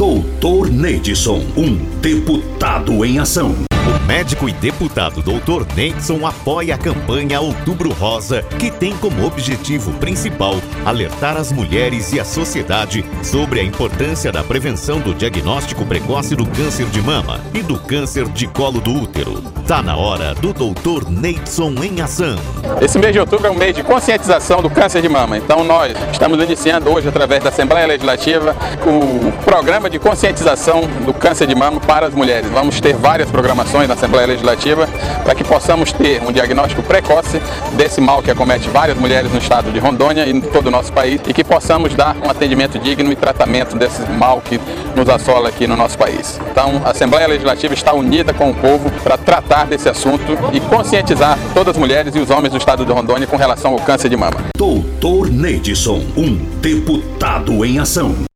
Doutor Neidson, um deputado em ação. O médico e deputado Dr. Neidson apoia a campanha Outubro Rosa, que tem como objetivo principal alertar as mulheres e a sociedade sobre a importância da prevenção do diagnóstico precoce do câncer de mama e do câncer de colo do útero. Tá na hora do Dr. Neidson em ação. Esse mês de outubro é um mês de conscientização do câncer de mama. Então nós estamos iniciando hoje através da Assembleia Legislativa o programa de conscientização do câncer de mama para as mulheres. Vamos ter várias programações na Assembleia Legislativa para que possamos ter um diagnóstico precoce desse mal que acomete várias mulheres no estado de Rondônia e em todo o nosso país e que possamos dar um atendimento digno e tratamento desse mal que nos assola aqui no nosso país. Então, a Assembleia Legislativa está unida com o povo para tratar desse assunto e conscientizar todas as mulheres e os homens do estado de Rondônia com relação ao câncer de mama. Doutor Neidson, um deputado em ação.